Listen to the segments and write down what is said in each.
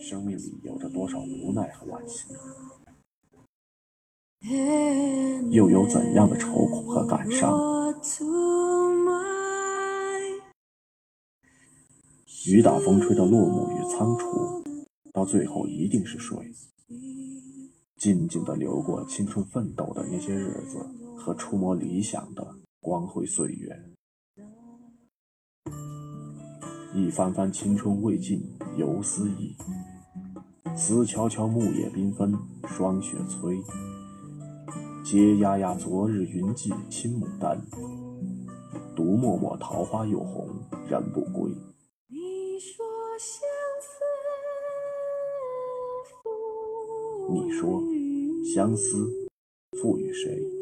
生命里有着多少无奈和惋惜，又有怎样的愁苦和感伤？雨打风吹的落幕与仓促，到最后一定是水，静静的流过青春奋斗的那些日子和触摸理想的光辉岁月。一番番青春未尽犹思忆，思悄悄木叶缤纷霜雪催。嗟呀呀昨日云髻青牡丹，独默默桃花又红人不归。你说相思赋予谁？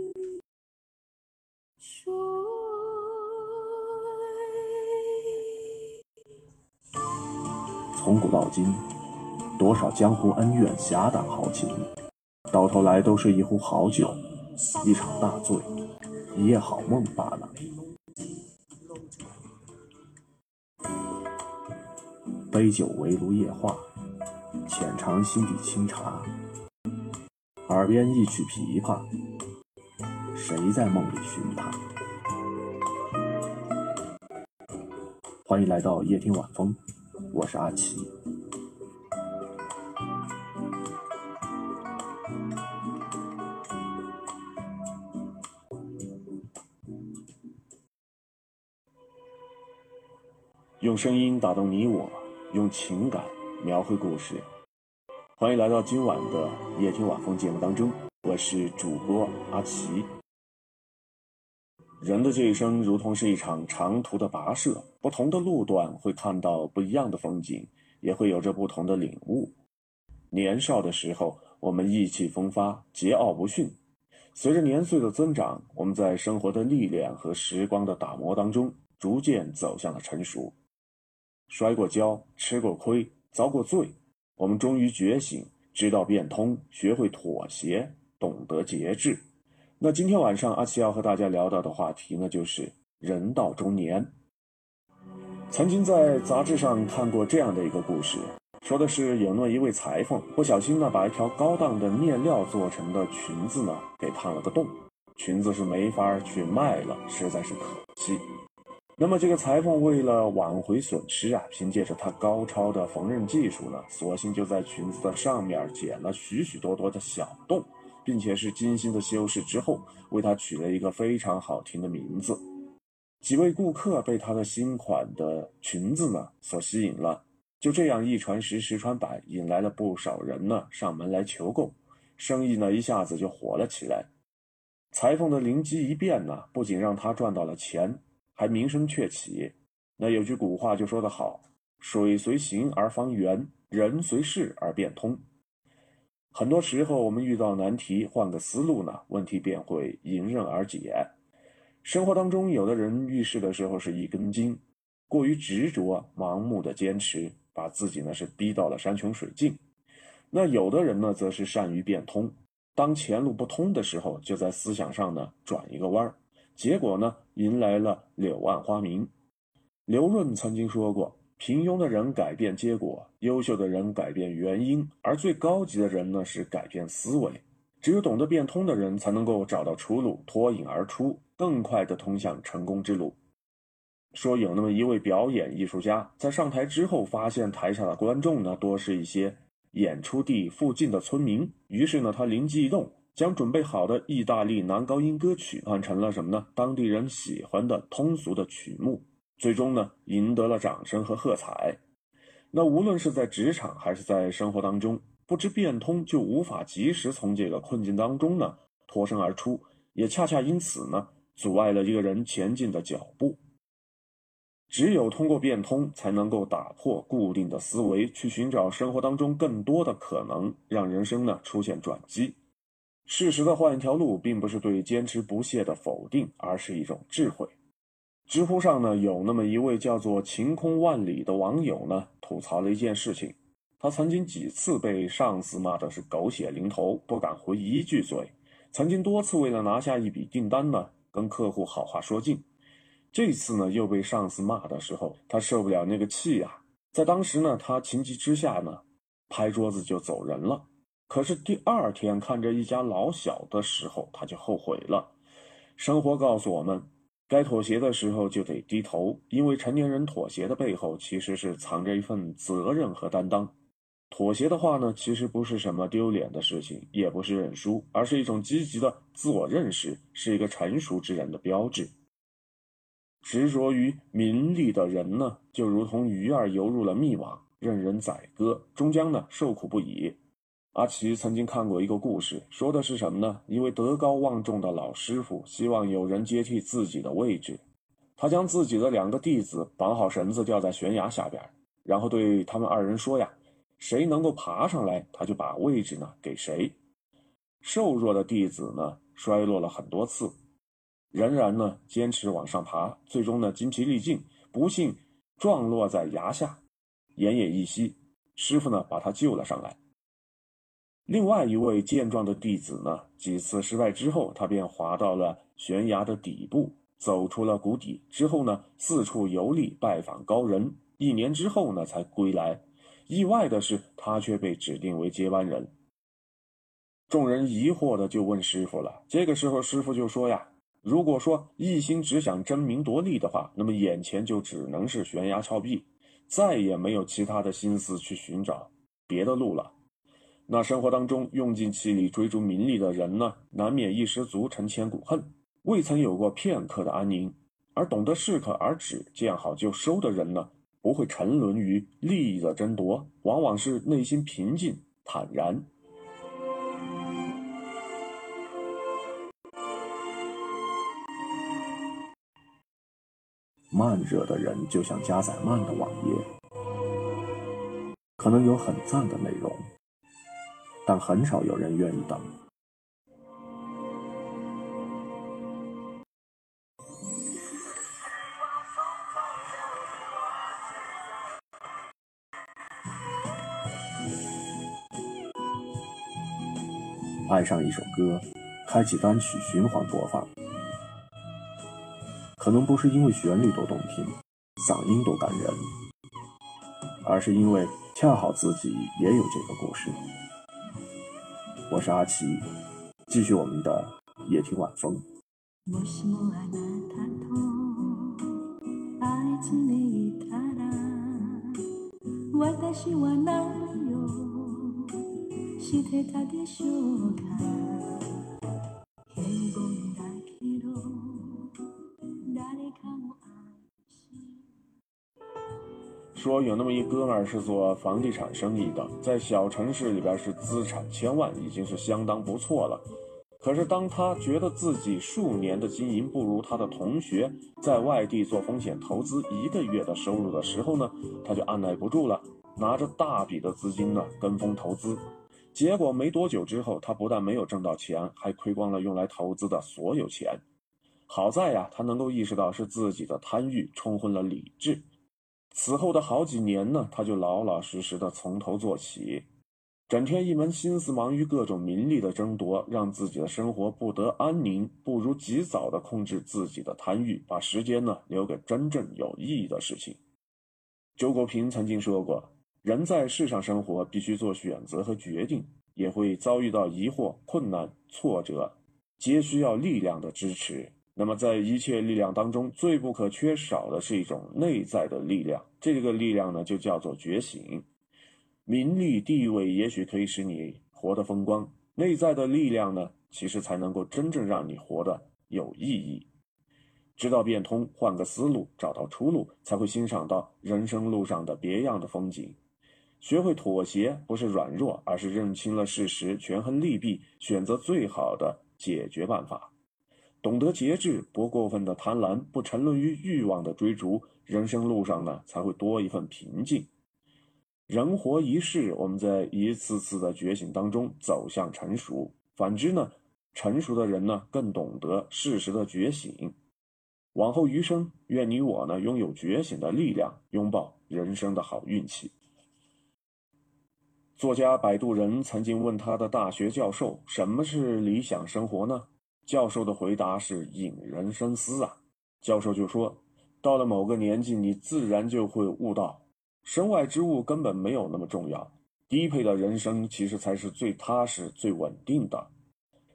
从古到今，多少江湖恩怨、侠胆豪情，到头来都是一壶好酒，一场大醉，一夜好梦罢了。杯酒围炉夜话，浅尝心底清茶，耳边一曲琵琶，谁在梦里寻他？欢迎来到夜听晚风。我是阿奇。用声音打动你我，用情感描绘故事。欢迎来到今晚的夜听晚风节目当中，我是主播阿奇。人的这一生如同是一场长途的跋涉，不同的路段会看到不一样的风景，也会有着不同的领悟。年少的时候，我们意气风发，桀骜不驯；随着年岁的增长，我们在生活的历练和时光的打磨当中，逐渐走向了成熟。摔过跤，吃过亏，遭过罪，我们终于觉醒，知道变通，学会妥协，懂得节制。那今天晚上阿奇要和大家聊到的话题呢，就是人到中年。曾经在杂志上看过这样的一个故事，说的是有那么一位裁缝不小心呢，把一条高档的面料做成的裙子呢给烫了个洞，裙子是没法去卖了，实在是可惜。那么这个裁缝为了挽回损失啊，凭借着他高超的缝纫技术呢，索性就在裙子的上面剪了许许多多的小洞。并且是精心的修饰之后，为它取了一个非常好听的名字。几位顾客被他的新款的裙子呢所吸引了，就这样一传十，十传百，引来了不少人呢上门来求购，生意呢一下子就火了起来。裁缝的灵机一变呢，不仅让他赚到了钱，还名声鹊起。那有句古话就说得好：“水随形而方圆，人随事而变通。”很多时候，我们遇到难题，换个思路呢，问题便会迎刃而解。生活当中，有的人遇事的时候是一根筋，过于执着、盲目的坚持，把自己呢是逼到了山穷水尽。那有的人呢，则是善于变通，当前路不通的时候，就在思想上呢转一个弯儿，结果呢，迎来了柳暗花明。刘润曾经说过。平庸的人改变结果，优秀的人改变原因，而最高级的人呢是改变思维。只有懂得变通的人，才能够找到出路，脱颖而出，更快地通向成功之路。说有那么一位表演艺术家，在上台之后，发现台下的观众呢多是一些演出地附近的村民，于是呢他灵机一动，将准备好的意大利男高音歌曲换成了什么呢？当地人喜欢的通俗的曲目。最终呢，赢得了掌声和喝彩。那无论是在职场还是在生活当中，不知变通就无法及时从这个困境当中呢脱身而出，也恰恰因此呢阻碍了一个人前进的脚步。只有通过变通，才能够打破固定的思维，去寻找生活当中更多的可能，让人生呢出现转机。适时的换一条路，并不是对坚持不懈的否定，而是一种智慧。知乎上呢，有那么一位叫做“晴空万里”的网友呢，吐槽了一件事情。他曾经几次被上司骂的是狗血淋头，不敢回一句嘴。曾经多次为了拿下一笔订单呢，跟客户好话说尽。这次呢，又被上司骂的时候，他受不了那个气呀。在当时呢，他情急之下呢，拍桌子就走人了。可是第二天看着一家老小的时候，他就后悔了。生活告诉我们，该妥协的时候就得低头，因为成年人妥协的背后其实是藏着一份责任和担当。妥协的话呢，其实不是什么丢脸的事情，也不是认输，而是一种积极的自我认识，是一个成熟之人的标志。执着于名利的人呢，就如同鱼儿游入了密网，任人宰割，终将呢受苦不已。阿奇曾经看过一个故事，说的是什么呢？一位德高望重的老师傅希望有人接替自己的位置，他将自己的两个弟子绑好绳子吊在悬崖下边，然后对他们二人说呀。谁能够爬上来，他就把位置呢给谁。瘦弱的弟子呢，摔落了很多次，仍然呢坚持往上爬，最终呢精疲力尽，不幸撞落在崖下，奄奄一息。师傅呢把他救了上来。另外一位健壮的弟子呢，几次失败之后，他便滑到了悬崖的底部，走出了谷底。之后呢，四处游历，拜访高人。一年之后呢，才归来。意外的是，他却被指定为接班人。众人疑惑的就问师傅了。这个时候，师傅就说：“呀，如果说一心只想争名夺利的话，那么眼前就只能是悬崖峭壁，再也没有其他的心思去寻找别的路了。那生活当中用尽气力追逐名利的人呢，难免一失足成千古恨，未曾有过片刻的安宁；而懂得适可而止、见好就收的人呢？”不会沉沦于利益的争夺，往往是内心平静坦然。慢热的人就像加载慢的网页，可能有很赞的内容，但很少有人愿意等。爱上一首歌，开启单曲循环播放，可能不是因为旋律多动听，嗓音多感人，而是因为恰好自己也有这个故事。我是阿奇，继续我们的夜听晚风。说有那么一哥们儿是做房地产生意的，在小城市里边是资产千万，已经是相当不错了。可是当他觉得自己数年的经营不如他的同学在外地做风险投资一个月的收入的时候呢，他就按耐不住了，拿着大笔的资金呢跟风投资。结果没多久之后，他不但没有挣到钱，还亏光了用来投资的所有钱。好在呀，他能够意识到是自己的贪欲冲昏了理智。此后的好几年呢，他就老老实实的从头做起，整天一门心思忙于各种名利的争夺，让自己的生活不得安宁。不如及早的控制自己的贪欲，把时间呢留给真正有意义的事情。周国平曾经说过。人在世上生活，必须做选择和决定，也会遭遇到疑惑、困难、挫折，皆需要力量的支持。那么，在一切力量当中，最不可缺少的是一种内在的力量。这个力量呢，就叫做觉醒。名利地位也许可以使你活得风光，内在的力量呢，其实才能够真正让你活得有意义。知道变通，换个思路，找到出路，才会欣赏到人生路上的别样的风景。学会妥协不是软弱，而是认清了事实，权衡利弊，选择最好的解决办法。懂得节制，不过分的贪婪，不沉沦于欲望的追逐，人生路上呢才会多一份平静。人活一世，我们在一次次的觉醒当中走向成熟。反之呢，成熟的人呢更懂得适时的觉醒。往后余生，愿你我呢拥有觉醒的力量，拥抱人生的好运气。作家摆渡人曾经问他的大学教授：“什么是理想生活呢？”教授的回答是引人深思啊。教授就说：“到了某个年纪，你自然就会悟到，身外之物根本没有那么重要，低配的人生其实才是最踏实、最稳定的。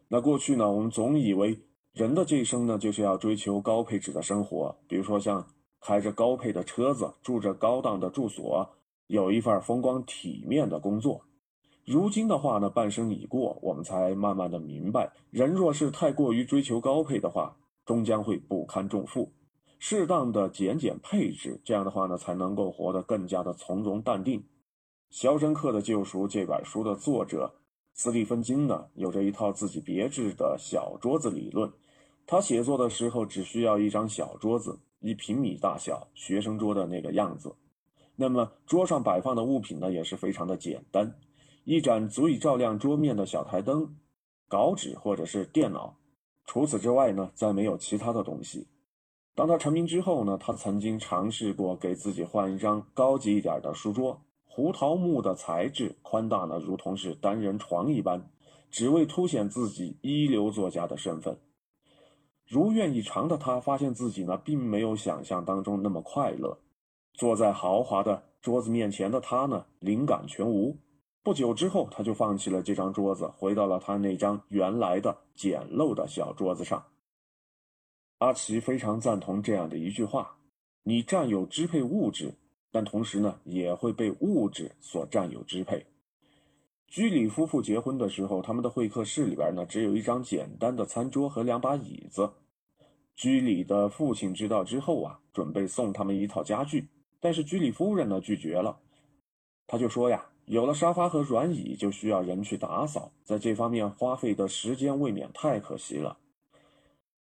那过去呢，我们总以为人的这一生呢，就是要追求高配置的生活，比如说像开着高配的车子，住着高档的住所，有一份风光体面的工作。如今的话呢，半生已过，我们才慢慢的明白，人若是太过于追求高配的话，终将会不堪重负。适当的减减配置，这样的话呢，才能够活得更加的从容淡定。《肖申克的救赎》这本书的作者斯蒂芬金呢，有着一套自己别致的小桌子理论。他写作的时候只需要一张小桌子，一平米大小，学生桌的那个样子。那么桌上摆放的物品呢，也是非常的简单。一盏足以照亮桌面的小台灯，稿纸或者是电脑，除此之外呢，再没有其他的东西。当他成名之后呢，他曾经尝试过给自己换一张高级一点的书桌，胡桃木的材质，宽大呢，如同是单人床一般，只为凸显自己一流作家的身份。如愿以偿的他，发现自己呢，并没有想象当中那么快乐。坐在豪华的桌子面前的他呢，灵感全无。不久之后，他就放弃了这张桌子，回到了他那张原来的简陋的小桌子上。阿奇非常赞同这样的一句话：“你占有支配物质，但同时呢，也会被物质所占有支配。”居里夫妇结婚的时候，他们的会客室里边呢，只有一张简单的餐桌和两把椅子。居里的父亲知道之后啊，准备送他们一套家具，但是居里夫人呢拒绝了，他就说呀。有了沙发和软椅，就需要人去打扫，在这方面花费的时间未免太可惜了。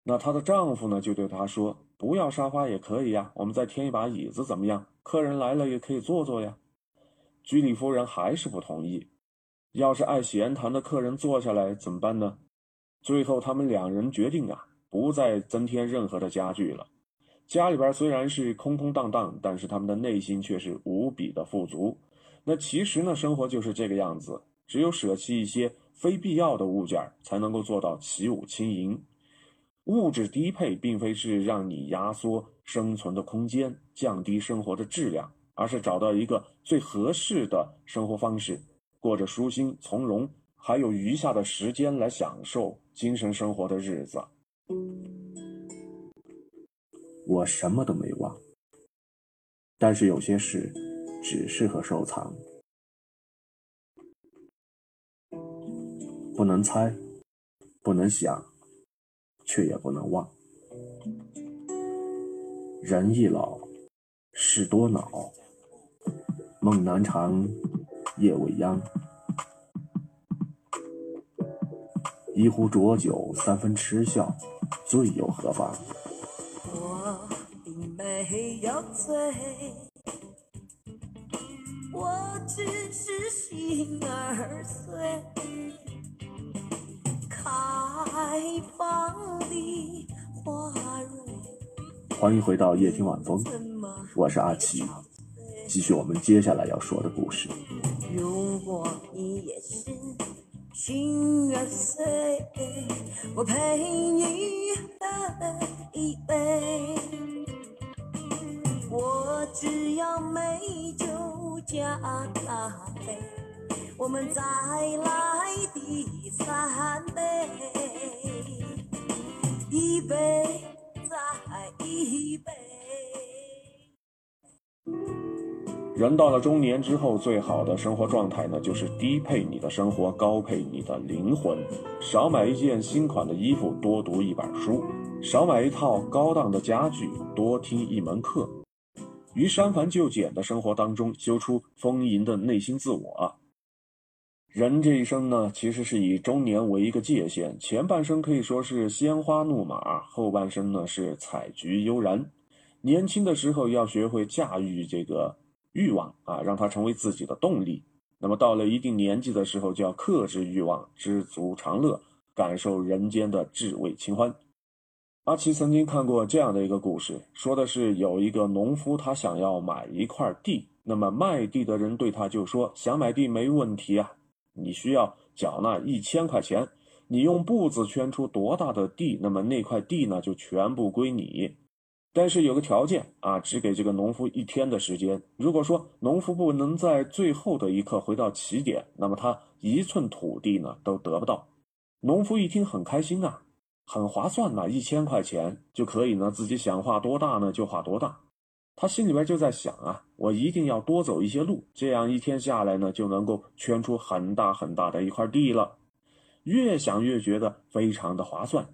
那她的丈夫呢，就对她说：“不要沙发也可以呀，我们再添一把椅子怎么样？客人来了也可以坐坐呀。”居里夫人还是不同意。要是爱闲谈的客人坐下来怎么办呢？最后他们两人决定啊，不再增添任何的家具了。家里边虽然是空空荡荡，但是他们的内心却是无比的富足。那其实呢，生活就是这个样子，只有舍弃一些非必要的物件，才能够做到起舞轻盈。物质低配并非是让你压缩生存的空间，降低生活的质量，而是找到一个最合适的生活方式，过着舒心从容，还有余下的时间来享受精神生活的日子。我什么都没忘，但是有些事。只适合收藏，不能猜，不能想，却也不能忘。人易老，事多恼，梦难长，夜未央。一壶浊酒，三分痴笑，醉又何妨？我并没有醉。我只是心儿碎，开放的花蕊。欢迎回到夜听晚风，我是阿奇，继续我们接下来要说的故事。如果你也是心儿碎，我陪你喝一杯，我只要美酒。加咖啡，我们再来第三杯，一杯再一杯。人到了中年之后，最好的生活状态呢，就是低配你的生活，高配你的灵魂。少买一件新款的衣服，多读一本书；少买一套高档的家具，多听一门课。于删繁就简的生活当中，修出丰盈的内心自我。人这一生呢，其实是以中年为一个界限，前半生可以说是鲜花怒马，后半生呢是采菊悠然。年轻的时候要学会驾驭这个欲望啊，让它成为自己的动力。那么到了一定年纪的时候，就要克制欲望，知足常乐，感受人间的至味清欢。阿奇曾经看过这样的一个故事，说的是有一个农夫，他想要买一块地，那么卖地的人对他就说：“想买地没问题啊，你需要缴纳一千块钱，你用步子圈出多大的地，那么那块地呢就全部归你。”但是有个条件啊，只给这个农夫一天的时间。如果说农夫不能在最后的一刻回到起点，那么他一寸土地呢都得不到。农夫一听很开心啊，很划算呐，一千块钱就可以呢，自己想画多大呢就画多大。他心里边就在想啊，我一定要多走一些路，这样一天下来呢就能够圈出很大很大的一块地了。越想越觉得非常的划算，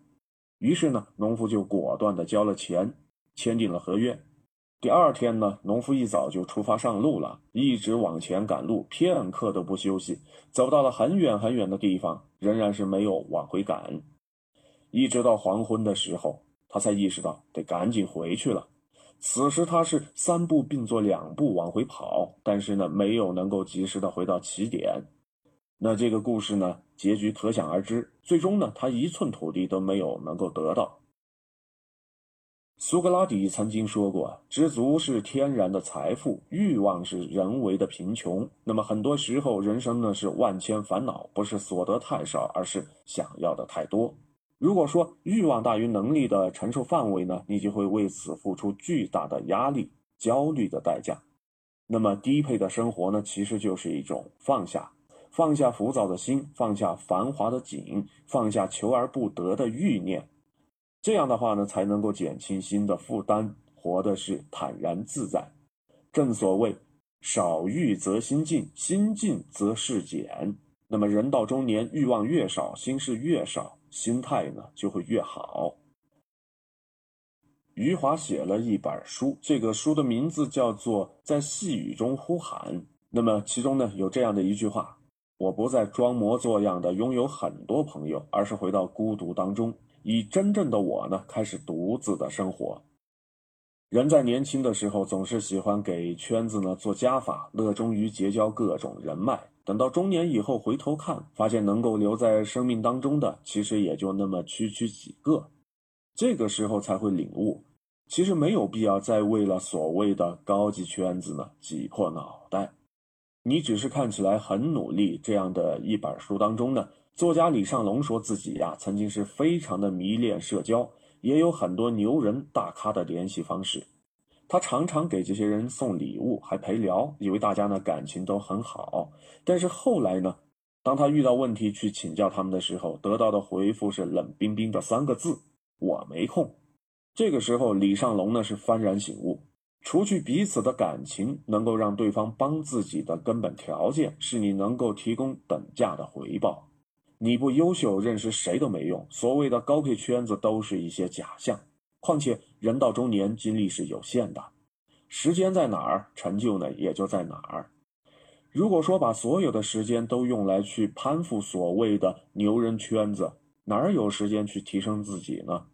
于是呢，农夫就果断的交了钱。签订了合约。第二天呢，农夫一早就出发上路了，一直往前赶路，片刻都不休息。走到了很远很远的地方，仍然是没有往回赶。一直到黄昏的时候，他才意识到得赶紧回去了。此时他是三步并作两步往回跑，但是呢，没有能够及时的回到起点。那这个故事呢，结局可想而知。最终呢，他一寸土地都没有能够得到。苏格拉底曾经说过：“知足是天然的财富，欲望是人为的贫穷。”那么很多时候，人生呢是万千烦恼，不是所得太少，而是想要的太多。如果说欲望大于能力的承受范围呢，你就会为此付出巨大的压力、焦虑的代价。那么低配的生活呢，其实就是一种放下，放下浮躁的心，放下繁华的景，放下求而不得的欲念。这样的话呢，才能够减轻心的负担，活的是坦然自在。正所谓少欲则心静，心静则事减。那么人到中年，欲望越少，心事越少，心态呢就会越好。余华写了一本书，这个书的名字叫做《在细雨中呼喊》。那么其中呢有这样的一句话：我不再装模作样的拥有很多朋友，而是回到孤独当中。以真正的我呢，开始独自的生活。人在年轻的时候，总是喜欢给圈子呢做加法，乐衷于结交各种人脉。等到中年以后，回头看，发现能够留在生命当中的，其实也就那么区区几个。这个时候才会领悟，其实没有必要再为了所谓的高级圈子呢挤破脑袋。你只是看起来很努力，这样的一本书当中呢。作家李尚龙说自己呀，曾经是非常的迷恋社交，也有很多牛人大咖的联系方式。他常常给这些人送礼物，还陪聊，以为大家呢感情都很好。但是后来呢，当他遇到问题去请教他们的时候，得到的回复是冷冰冰的三个字：“我没空。”这个时候，李尚龙呢是幡然醒悟，除去彼此的感情，能够让对方帮自己的根本条件，是你能够提供等价的回报。你不优秀，认识谁都没用。所谓的高配圈子都是一些假象。况且人到中年，精力是有限的，时间在哪儿，成就呢也就在哪儿。如果说把所有的时间都用来去攀附所谓的牛人圈子，哪儿有时间去提升自己呢？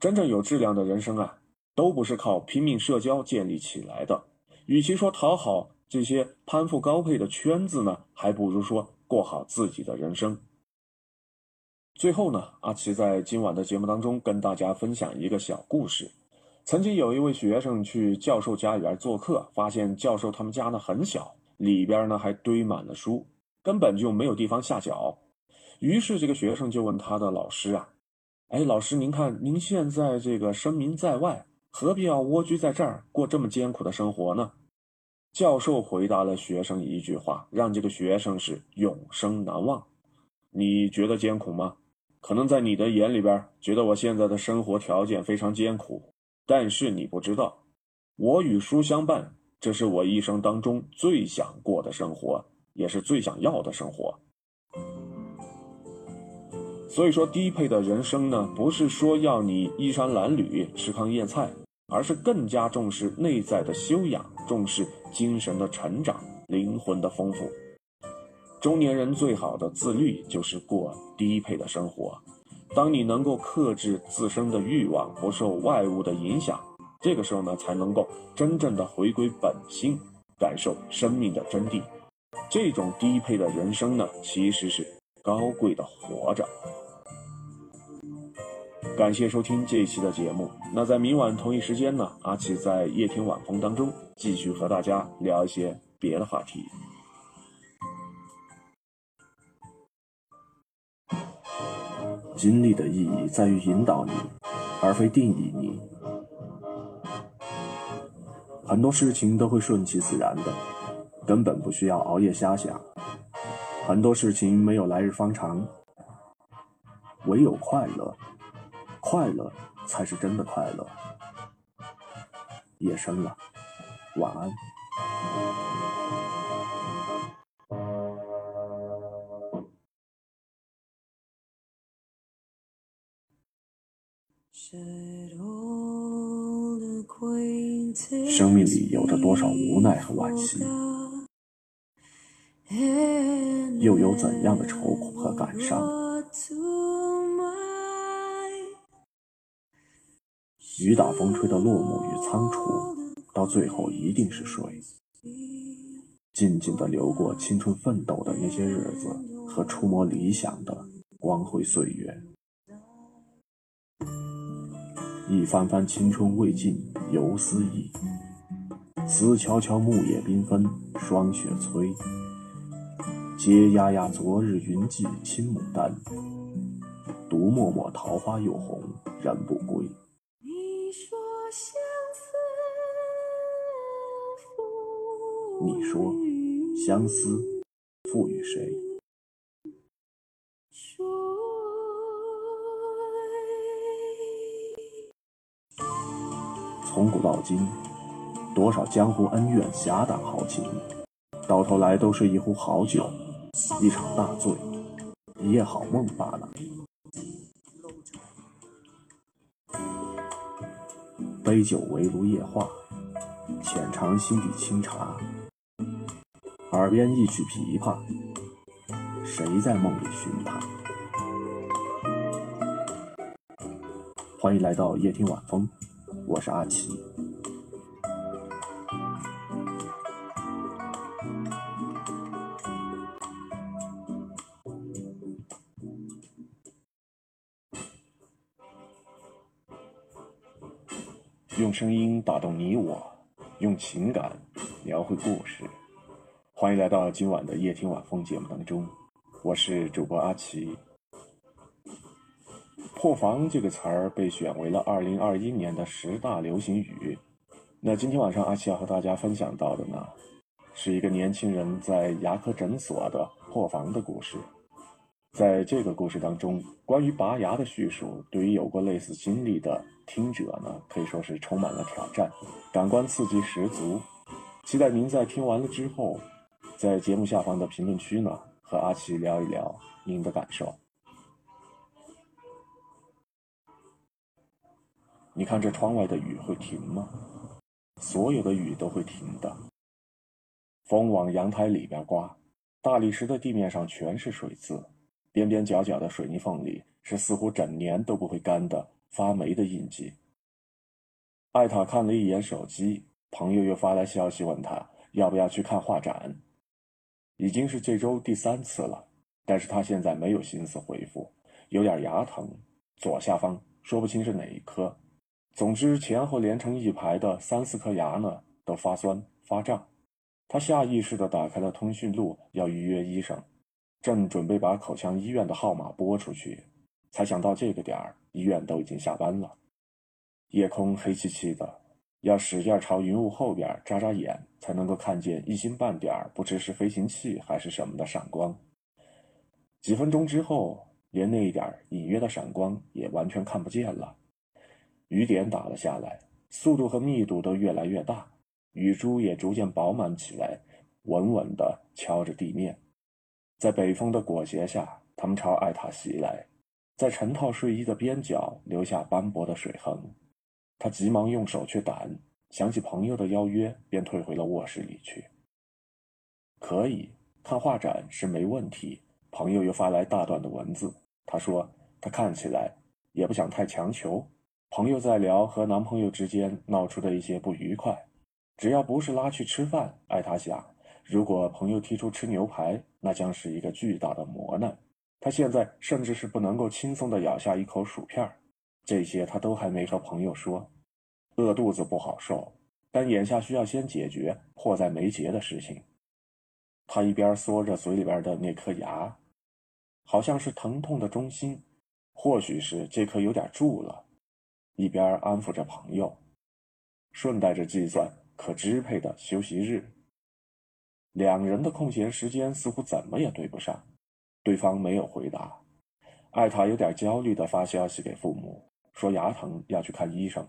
真正有质量的人生啊，都不是靠拼命社交建立起来的。与其说讨好这些攀附高配的圈子呢，还不如说过好自己的人生。最后呢，阿奇在今晚的节目当中跟大家分享一个小故事。曾经有一位学生去教授家里边做客，发现教授他们家呢很小，里边呢还堆满了书，根本就没有地方下脚。于是这个学生就问他的老师啊：“哎，老师，您看您现在这个声名在外，何必要蜗居在这儿过这么艰苦的生活呢？”教授回答了学生一句话，让这个学生是永生难忘。你觉得艰苦吗？可能在你的眼里边，觉得我现在的生活条件非常艰苦，但是你不知道，我与书相伴，这是我一生当中最想过的生活，也是最想要的生活。所以说，低配的人生呢，不是说要你衣衫褴褛、吃糠咽菜，而是更加重视内在的修养，重视精神的成长、灵魂的丰富。中年人最好的自律就是过低配的生活。当你能够克制自身的欲望，不受外物的影响，这个时候呢，才能够真正的回归本心，感受生命的真谛。这种低配的人生呢，其实是高贵的活着。感谢收听这一期的节目。那在明晚同一时间呢，阿奇在夜听晚风当中继续和大家聊一些别的话题。经历的意义在于引导你，而非定义你。很多事情都会顺其自然的，根本不需要熬夜瞎想。很多事情没有来日方长，唯有快乐，快乐才是真的快乐。夜深了，晚安。生命里有着多少无奈和惋惜，又有怎样的愁苦和感伤？雨打风吹的落寞与仓促，到最后一定是水，静静的流过青春奋斗的那些日子和触摸理想的光辉岁月。一番番青春未尽犹思忆，思悄悄木叶缤纷霜雪催。嗟呀呀昨日云髻青牡丹，独默默桃花又红人不归。你说相思赋予谁？从古到今，多少江湖恩怨、侠胆豪情，到头来都是一壶好酒，一场大醉，一夜好梦罢了。杯酒围炉夜话，浅尝心底清茶，耳边一曲琵琶，谁在梦里寻他？欢迎来到夜听晚风。我是阿奇。用声音打动你我，用情感描绘故事。欢迎来到今晚的夜听晚风节目当中，我是主播阿奇。破防这个词儿被选为了二零二一年的十大流行语。那今天晚上阿奇要和大家分享到的呢，是一个年轻人在牙科诊所的破防的故事。在这个故事当中，关于拔牙的叙述，对于有过类似经历的听者呢，可以说是充满了挑战，感官刺激十足。期待您在听完了之后，在节目下方的评论区呢，和阿奇聊一聊您的感受。你看这窗外的雨会停吗？所有的雨都会停的。风往阳台里边刮，大理石的地面上全是水渍，边边角角的水泥缝里是似乎整年都不会干的发霉的印记。艾塔看了一眼手机，朋友又发来消息问他要不要去看画展。已经是这周第三次了，但是他现在没有心思回复，有点牙疼，左下方说不清是哪一颗。总之，前后连成一排的三四颗牙呢，都发酸发胀。他下意识地打开了通讯录，要预约医生，正准备把口腔医院的号码拨出去，才想到这个点儿，医院都已经下班了。夜空黑漆漆的，要使劲朝云雾后边眨眨眼，才能够看见一星半点儿，不知是飞行器还是什么的闪光。几分钟之后，连那一点隐约的闪光也完全看不见了。雨点打了下来，速度和密度都越来越大，雨珠也逐渐饱满起来，稳稳地敲着地面。在北风的裹挟下，他们朝艾塔袭来，在成套睡衣的边角留下斑驳的水痕。他急忙用手去掸，想起朋友的邀约，便退回了卧室里去。可以看画展是没问题。朋友又发来大段的文字，他说他看起来也不想太强求。朋友在聊和男朋友之间闹出的一些不愉快，只要不是拉去吃饭，艾塔想，如果朋友提出吃牛排，那将是一个巨大的磨难。他现在甚至是不能够轻松地咬下一口薯片，这些他都还没和朋友说。饿肚子不好受，但眼下需要先解决迫在眉睫的事情。他一边嗦着嘴里边的那颗牙，好像是疼痛的中心，或许是这颗有点蛀了。一边安抚着朋友，顺带着计算可支配的休息日。两人的空闲时间似乎怎么也对不上，对方没有回答。艾塔有点焦虑地发消息给父母，说牙疼要去看医生，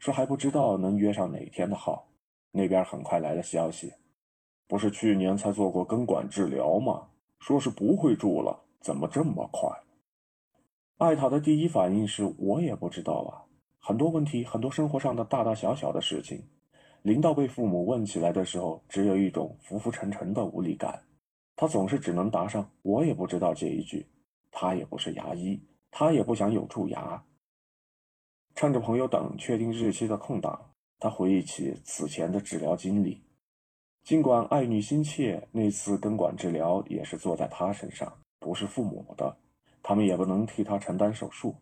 说还不知道能约上哪天的号。那边很快来了消息，不是去年才做过根管治疗吗？说是不会住了，怎么这么快？艾塔的第一反应是我也不知道啊，很多问题，很多生活上的大大小小的事情，临到被父母问起来的时候，只有一种浮浮沉沉的无力感。他总是只能答上“我也不知道”这一句。他也不是牙医，他也不想有蛀牙。趁着朋友等确定日期的空档，他回忆起此前的治疗经历。尽管爱女心切，那次根管治疗也是做在他身上，不是父母的。他们也不能替他承担手术，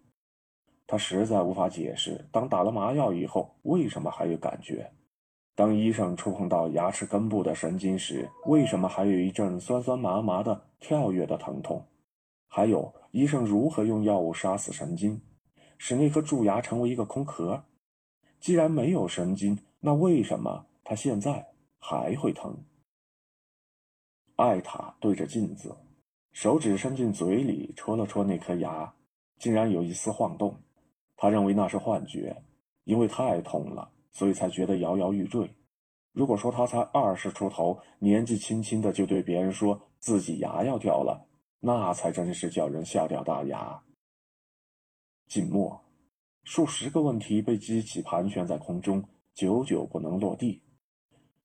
他实在无法解释，当打了麻药以后，为什么还有感觉？当医生触碰到牙齿根部的神经时，为什么还有一阵酸酸麻麻的跳跃的疼痛？还有，医生如何用药物杀死神经，使那颗蛀牙成为一个空壳？既然没有神经，那为什么他现在还会疼？艾塔对着镜子。手指伸进嘴里戳了戳那颗牙，竟然有一丝晃动。他认为那是幻觉，因为太痛了，所以才觉得摇摇欲坠。如果说他才二十出头，年纪轻轻的就对别人说自己牙要掉了，那才真是叫人吓掉大牙。静默，数十个问题被激起，盘旋在空中，久久不能落地。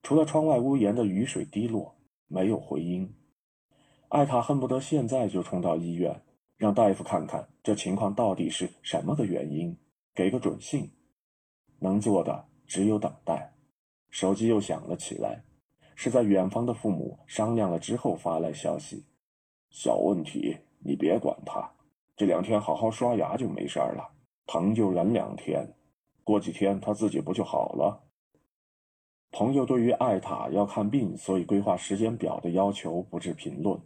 除了窗外屋檐的雨水滴落，没有回音。艾塔恨不得现在就冲到医院，让大夫看看这情况到底是什么个原因，给个准信。能做的只有等待。手机又响了起来，是在远方的父母商量了之后发来消息：“小问题，你别管他，这两天好好刷牙就没事了，疼就忍两天，过几天他自己不就好了。”朋友对于艾塔要看病，所以规划时间表的要求不置评论。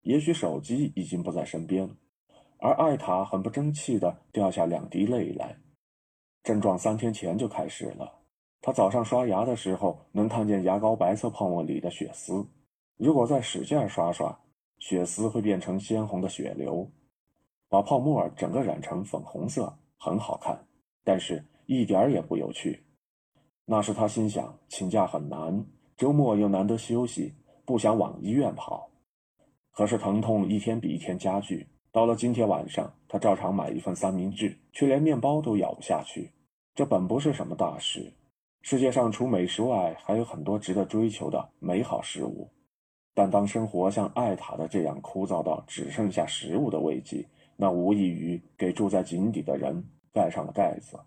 也许手机已经不在身边，而艾塔很不争气地掉下两滴泪来。症状三天前就开始了。他早上刷牙的时候，能看见牙膏白色泡沫里的血丝。如果再使劲刷刷，血丝会变成鲜红的血流，把泡沫整个染成粉红色，很好看，但是一点儿也不有趣。那时他心想，请假很难，周末又难得休息，不想往医院跑。可是疼痛一天比一天加剧，到了今天晚上，他照常买一份三明治，却连面包都咬不下去。这本不是什么大事，世界上除美食外，还有很多值得追求的美好事物。但当生活像艾塔的这样枯燥到只剩下食物的慰藉，那无异于给住在井底的人盖上了盖子。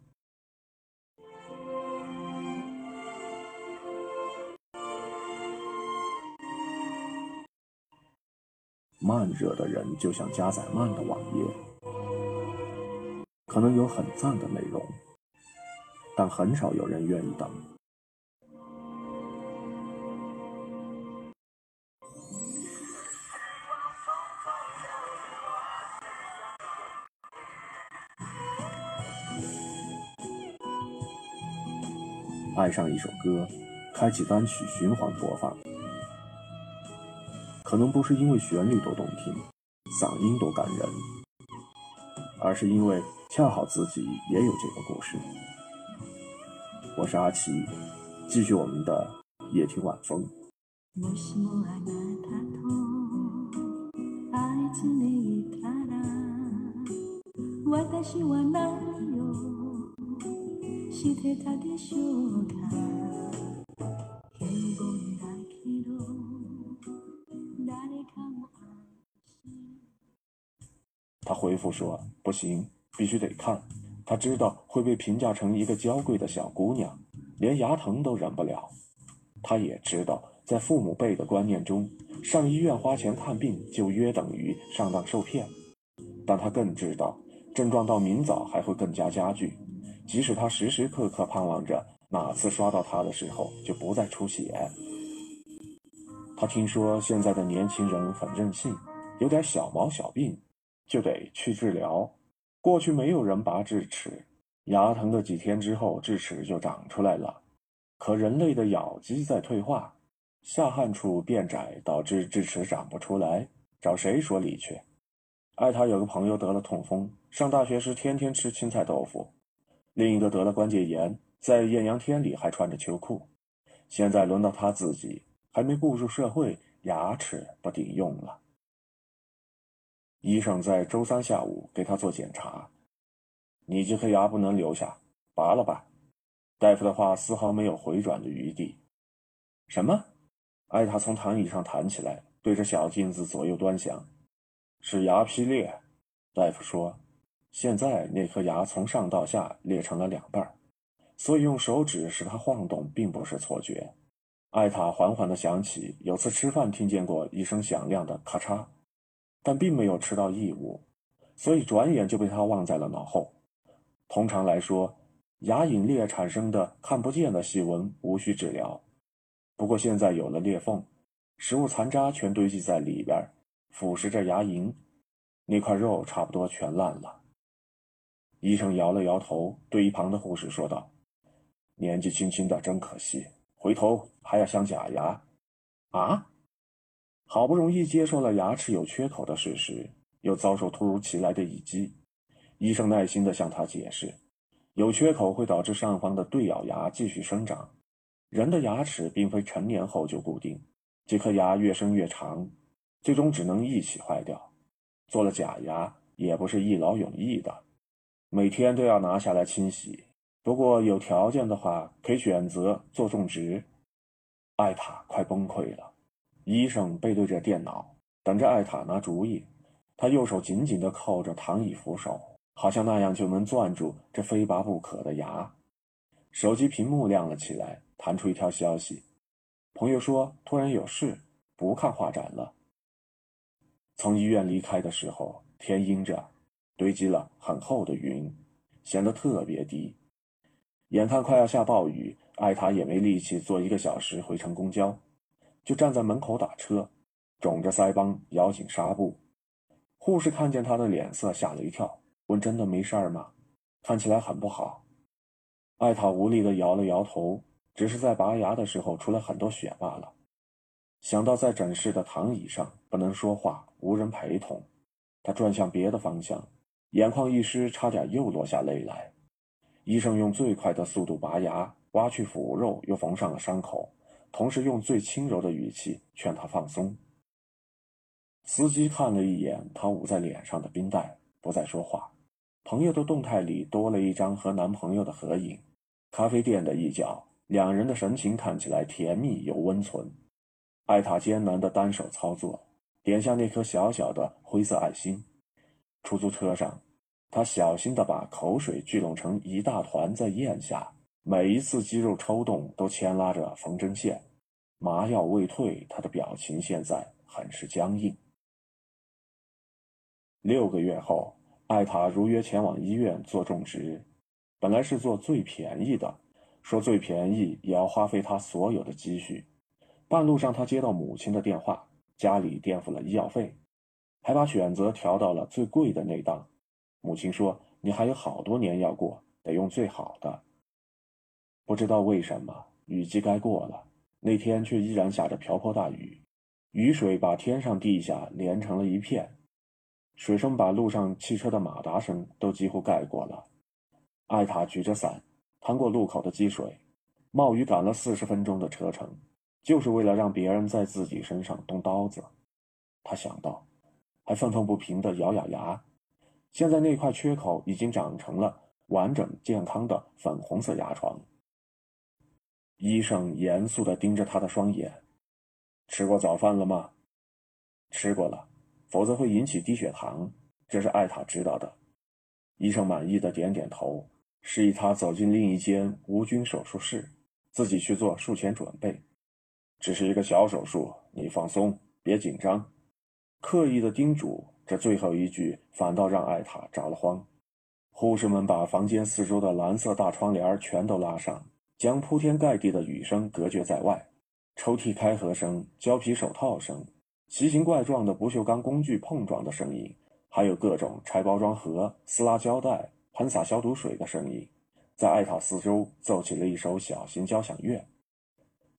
慢热的人就像加载慢的网页，可能有很赞的内容，但很少有人愿意等。爱上一首歌，开启单曲循环播放。可能不是因为旋律多动听，嗓音多感人，而是因为恰好自己也有这个故事。我是阿奇，继续我们的夜听晚风。回复说：“不行，必须得看。”他知道会被评价成一个娇贵的小姑娘，连牙疼都忍不了。他也知道，在父母辈的观念中，上医院花钱看病就约等于上当受骗。但他更知道，症状到明早还会更加加剧，即使他时时刻刻盼望着哪次刷到他的时候就不再出血。他听说现在的年轻人很任性，有点小毛小病。就得去治疗。过去没有人拔智齿，牙疼的几天之后，智齿就长出来了。可人类的咬肌在退化，下颌处变窄，导致智齿长不出来，找谁说理去？艾塔有个朋友得了痛风，上大学时天天吃青菜豆腐；另一个得了关节炎，在艳阳天里还穿着秋裤。现在轮到他自己，还没步入社会，牙齿不顶用了。医生在周三下午给他做检查，你这颗牙不能留下，拔了吧。大夫的话丝毫没有回转的余地。什么？艾塔从躺椅上弹起来，对着小镜子左右端详。是牙劈裂，大夫说，现在那颗牙从上到下裂成了两半，所以用手指使它晃动并不是错觉。艾塔缓缓地想起有次吃饭听见过一声响亮的咔嚓，但并没有吃到异物，所以转眼就被他忘在了脑后。通常来说，牙龈裂产生的看不见的细纹无需治疗，不过现在有了裂缝，食物残渣全堆积在里边。腐蚀着牙龈，那块肉差不多全烂了。医生摇了摇头，对一旁的护士说道：“年纪轻轻的真可惜，回头还要镶假牙。”啊！好不容易接受了牙齿有缺口的事实，又遭受突如其来的一击。医生耐心地向他解释：“有缺口会导致上方的对咬牙继续生长。人的牙齿并非成年后就固定，这颗牙越生越长。”最终只能一起坏掉，做了假牙也不是一劳永逸的，每天都要拿下来清洗。不过有条件的话，可以选择做种植。艾塔快崩溃了，医生背对着电脑，等着艾塔拿主意。他右手紧紧地扣着躺椅扶手，好像那样就能攥住这非拔不可的牙。手机屏幕亮了起来，弹出一条消息：朋友说突然有事，不看画展了。从医院离开的时候，天阴着，堆积了很厚的云，显得特别低。眼看快要下暴雨，艾塔也没力气坐一个小时回程公交，就站在门口打车，肿着腮帮，咬紧纱布。护士看见他的脸色，吓了一跳，问：“真的没事儿吗？看起来很不好。”艾塔无力地摇了摇头，只是在拔牙的时候出了很多血罢了。想到在诊室的躺椅上不能说话，无人陪同，他转向别的方向，眼眶一湿，差点又落下泪来。医生用最快的速度拔牙，挖去腐肉，又缝上了伤口，同时用最轻柔的语气劝他放松。司机看了一眼他捂在脸上的冰袋，不再说话。朋友的动态里多了一张和男朋友的合影。咖啡店的一角，两人的神情看起来甜蜜又温存。艾塔艰难的单手操作，点下那颗小小的灰色爱心。出租车上，他小心地把口水聚拢成一大团在咽下，每一次肌肉抽动都牵拉着缝针线。麻药未退，他的表情现在很是僵硬。六个月后，艾塔如约前往医院做种植，本来是做最便宜的，说最便宜也要花费他所有的积蓄。半路上，他接到母亲的电话，家里垫付了医药费，还把选择调到了最贵的那档。母亲说：“你还有好多年要过，得用最好的。”不知道为什么，雨季该过了，那天却依然下着瓢泼大雨，雨水把天上地下连成了一片，水声把路上汽车的马达声都几乎盖过了。艾塔举着伞，趟过路口的积水，冒雨赶了四十分钟的车程。就是为了让别人在自己身上动刀子，他想到，还愤愤不平地咬咬牙。现在那块缺口已经长成了完整健康的粉红色牙床。医生严肃地盯着他的双眼：“吃过早饭了吗？”“吃过了，否则会引起低血糖。”这是艾塔知道的。医生满意的点点头，示意他走进另一间无菌手术室，自己去做术前准备。只是一个小手术，你放松，别紧张。刻意的叮嘱，这最后一句反倒让艾塔着了慌。护士们把房间四周的蓝色大窗帘全都拉上，将铺天盖地的雨声隔绝在外。抽屉开合声、胶皮手套声、奇形怪状的不锈钢工具碰撞的声音，还有各种拆包装盒、撕拉胶带、喷洒消毒水的声音，在艾塔四周奏起了一首小型交响乐。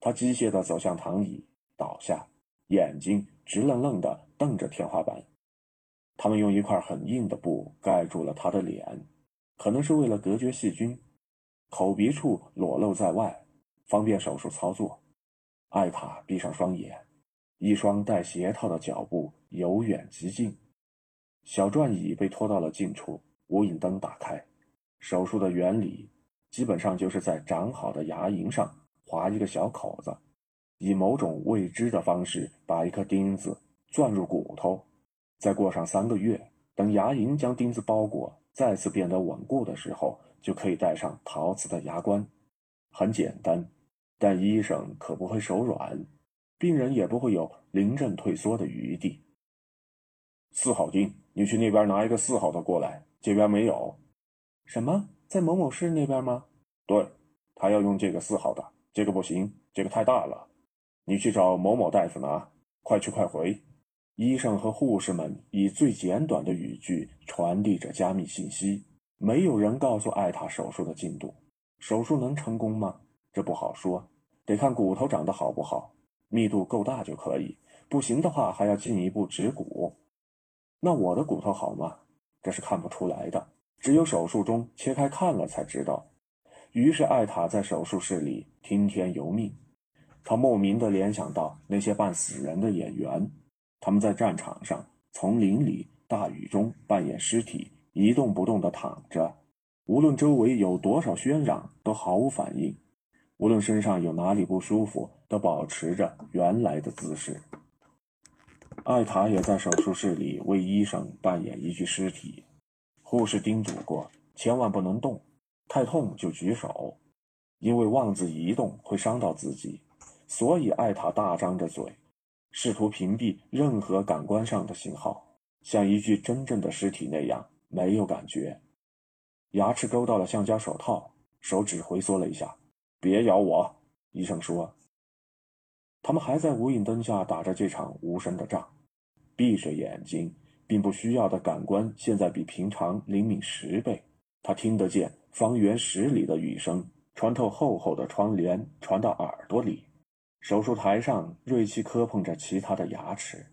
他机械地走向躺椅，倒下，眼睛直愣愣地瞪着天花板。他们用一块很硬的布盖住了他的脸，可能是为了隔绝细菌。口鼻处裸露在外，方便手术操作。艾塔闭上双眼，一双带鞋套的脚步由远及近。小转椅被拖到了近处，无影灯打开。手术的原理基本上就是在长好的牙龈上划一个小口子，以某种未知的方式把一颗钉子钻入骨头。再过上三个月，等牙龈将钉子包裹，再次变得稳固的时候，就可以戴上陶瓷的牙冠。很简单，但医生可不会手软，病人也不会有临阵退缩的余地。四号钉，你去那边拿一个四号的过来，这边没有。什么，在某某市那边吗？对，他要用这个四号的，这个不行，这个太大了。你去找某某大夫拿，快去快回。医生和护士们以最简短的语句传递着加密信息。没有人告诉艾塔手术的进度。手术能成功吗？这不好说，得看骨头长得好不好，密度够大就可以。不行的话，还要进一步植骨。那我的骨头好吗？这是看不出来的，只有手术中切开看了才知道。于是艾塔在手术室里听天由命。他莫名地联想到那些扮死人的演员。他们在战场上、丛林里、大雨中扮演尸体，一动不动地躺着，无论周围有多少喧嚷，都毫无反应；无论身上有哪里不舒服，都保持着原来的姿势。艾塔也在手术室里为医生扮演一具尸体。护士叮嘱过，千万不能动，太痛就举手，因为妄自移动会伤到自己。所以艾塔大张着嘴。试图屏蔽任何感官上的信号，像一具真正的尸体那样没有感觉。牙齿勾到了橡胶手套，手指回缩了一下。别咬我，医生说。他们还在无影灯下打着这场无声的仗。闭着眼睛，并不需要的感官现在比平常灵敏十倍。他听得见方圆十里的雨声，穿透厚厚的窗帘，传到耳朵里。手术台上，锐器磕碰着其他的牙齿，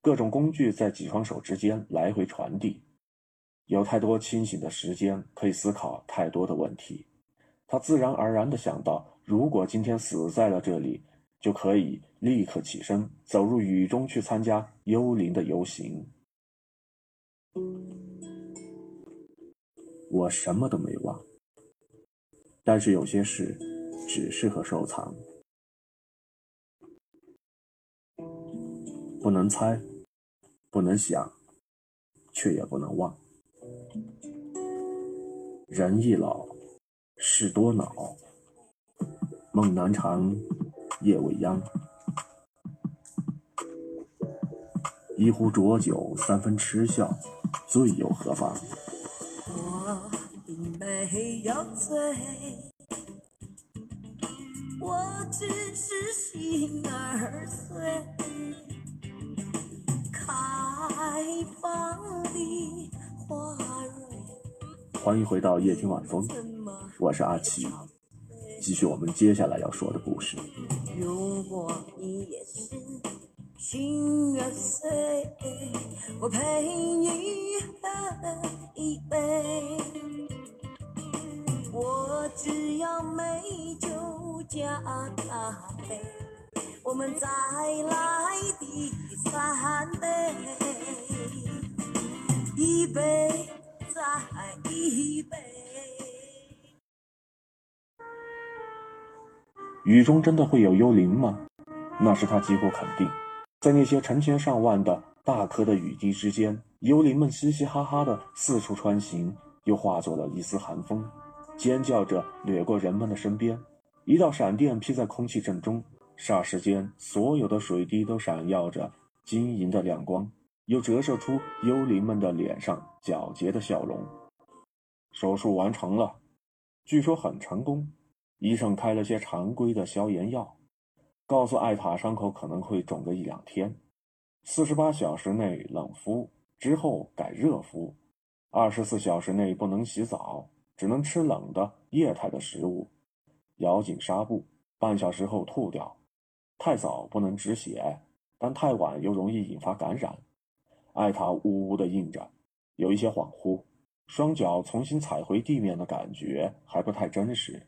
各种工具在几双手之间来回传递。有太多清醒的时间可以思考太多的问题。他自然而然地想到，如果今天死在了这里，就可以立刻起身，走入雨中去参加幽灵的游行。我什么都没忘，但是有些事只适合收藏。不能猜，不能想，却也不能忘。人易老，事多恼，梦难长，夜未央。一壶浊酒，三分痴笑，醉又何妨？我并没有醉，我只是心儿碎。欢迎回到夜听晚风，我是阿奇，继续我们接下来要说的故事。如果你也是心儿碎，我陪你喝一杯，我只要美酒加咖啡，我们再来第三杯。一杯再一杯。雨中真的会有幽灵吗？那是他几乎肯定。在那些成千上万的大颗的雨滴之间，幽灵们嘻嘻哈哈的四处穿行，又化作了一丝寒风，尖叫着掠过人们的身边。一道闪电劈在空气正中，霎时间，所有的水滴都闪耀着晶莹的亮光。又折射出幽灵们的脸上皎洁的笑容。手术完成了，据说很成功。医生开了些常规的消炎药，告诉艾塔伤口可能会肿个一两天，四十八小时内冷敷，之后改热敷，二十四小时内不能洗澡，只能吃冷的液态的食物，咬紧纱布，半小时后吐掉。太早不能止血，但太晚又容易引发感染。艾塔呜呜地应着，有一些恍惚，双脚重新踩回地面的感觉还不太真实。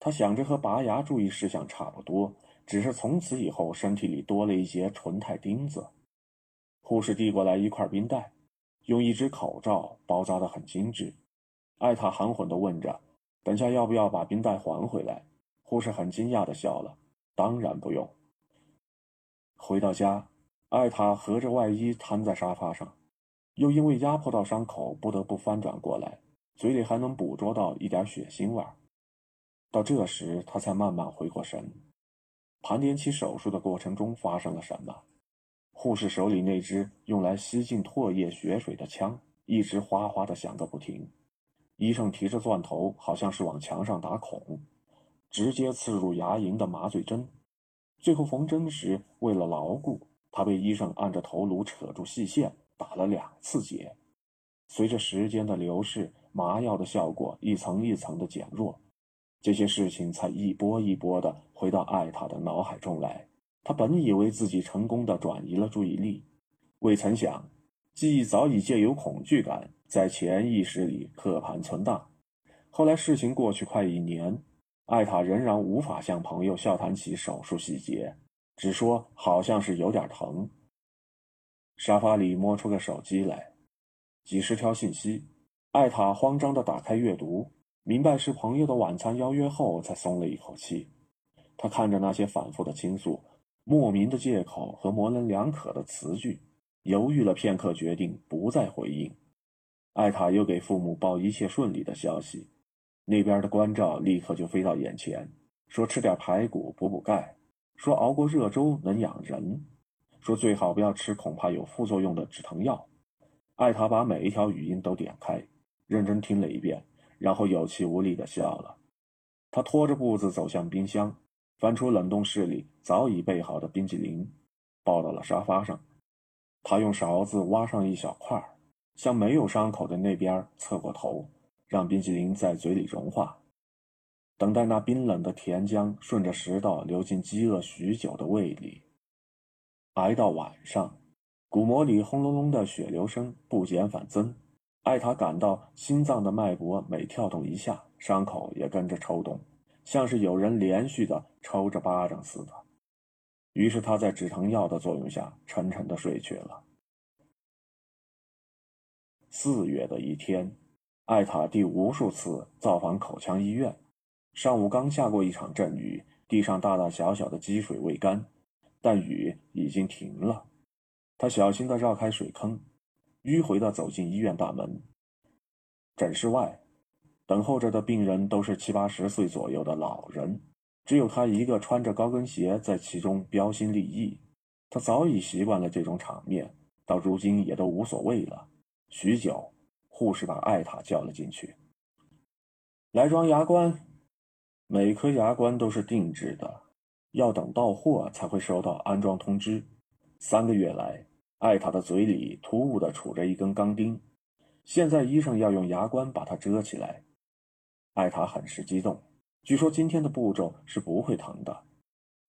他想着和拔牙注意事项差不多，只是从此以后身体里多了一节纯钛钉子。护士递过来一块冰袋，用一只口罩包扎得很精致。艾塔含混地问着：“等下要不要把冰袋还回来？”护士很惊讶地笑了：“当然不用。”回到家，艾塔合着外衣瘫在沙发上，又因为压迫到伤口，不得不翻转过来，嘴里还能捕捉到一点血腥味儿。到这时，他才慢慢回过神，盘点起手术的过程中发生了什么。护士手里那只用来吸进唾液血水的枪，一直哗哗地响个不停。医生提着钻头，好像是往墙上打孔，直接刺入牙龈的麻醉针。最后缝针时，为了牢固，他被医生按着头颅扯住细线，打了两次结。随着时间的流逝，麻药的效果一层一层的减弱。这些事情才一波一波的回到艾塔的脑海中来。他本以为自己成功的转移了注意力，未曾想，记忆早已借由恐惧感在潜意识里刻盘存档。后来事情过去快一年，艾塔仍然无法向朋友笑谈起手术细节，只说好像是有点疼。沙发里摸出个手机来，几十条信息，艾塔慌张的打开阅读。明白是朋友的晚餐邀约后，才松了一口气。他看着那些反复的倾诉、莫名的借口和模棱两可的词句，犹豫了片刻，决定不再回应。艾塔又给父母报一切顺利的消息，那边的关照立刻就飞到眼前，说吃点排骨补补钙，说熬过热粥能养人，说最好不要吃恐怕有副作用的止疼药。艾塔把每一条语音都点开，认真听了一遍。然后有气无力地笑了。他拖着步子走向冰箱，翻出冷冻室里早已备好的冰淇淋，抱到了沙发上。他用勺子挖上一小块，向没有伤口的那边侧过头，让冰淇淋在嘴里融化，等待那冰冷的甜浆顺着食道流进饥饿许久的胃里。挨到晚上，鼓膜里轰隆隆的血流声不减反增。艾塔感到心脏的脉搏每跳动一下，伤口也跟着抽动，像是有人连续的抽着巴掌似的。于是他在止疼药的作用下沉沉的睡去了。四月的一天，艾塔第无数次造访口腔医院。上午刚下过一场阵雨，地上大大小小的积水未干，但雨已经停了。他小心的绕开水坑。迂回地走进医院大门。诊室外，等候着的病人都是七八十岁左右的老人，只有他一个穿着高跟鞋在其中标新立异。他早已习惯了这种场面，到如今也都无所谓了。许久，护士把艾塔叫了进去，来装牙冠。每颗牙冠都是定制的，要等到货才会收到安装通知。三个月来。艾塔的嘴里突兀地杵着一根钢钉，现在医生要用牙冠把它遮起来。艾塔很是激动，据说今天的步骤是不会疼的。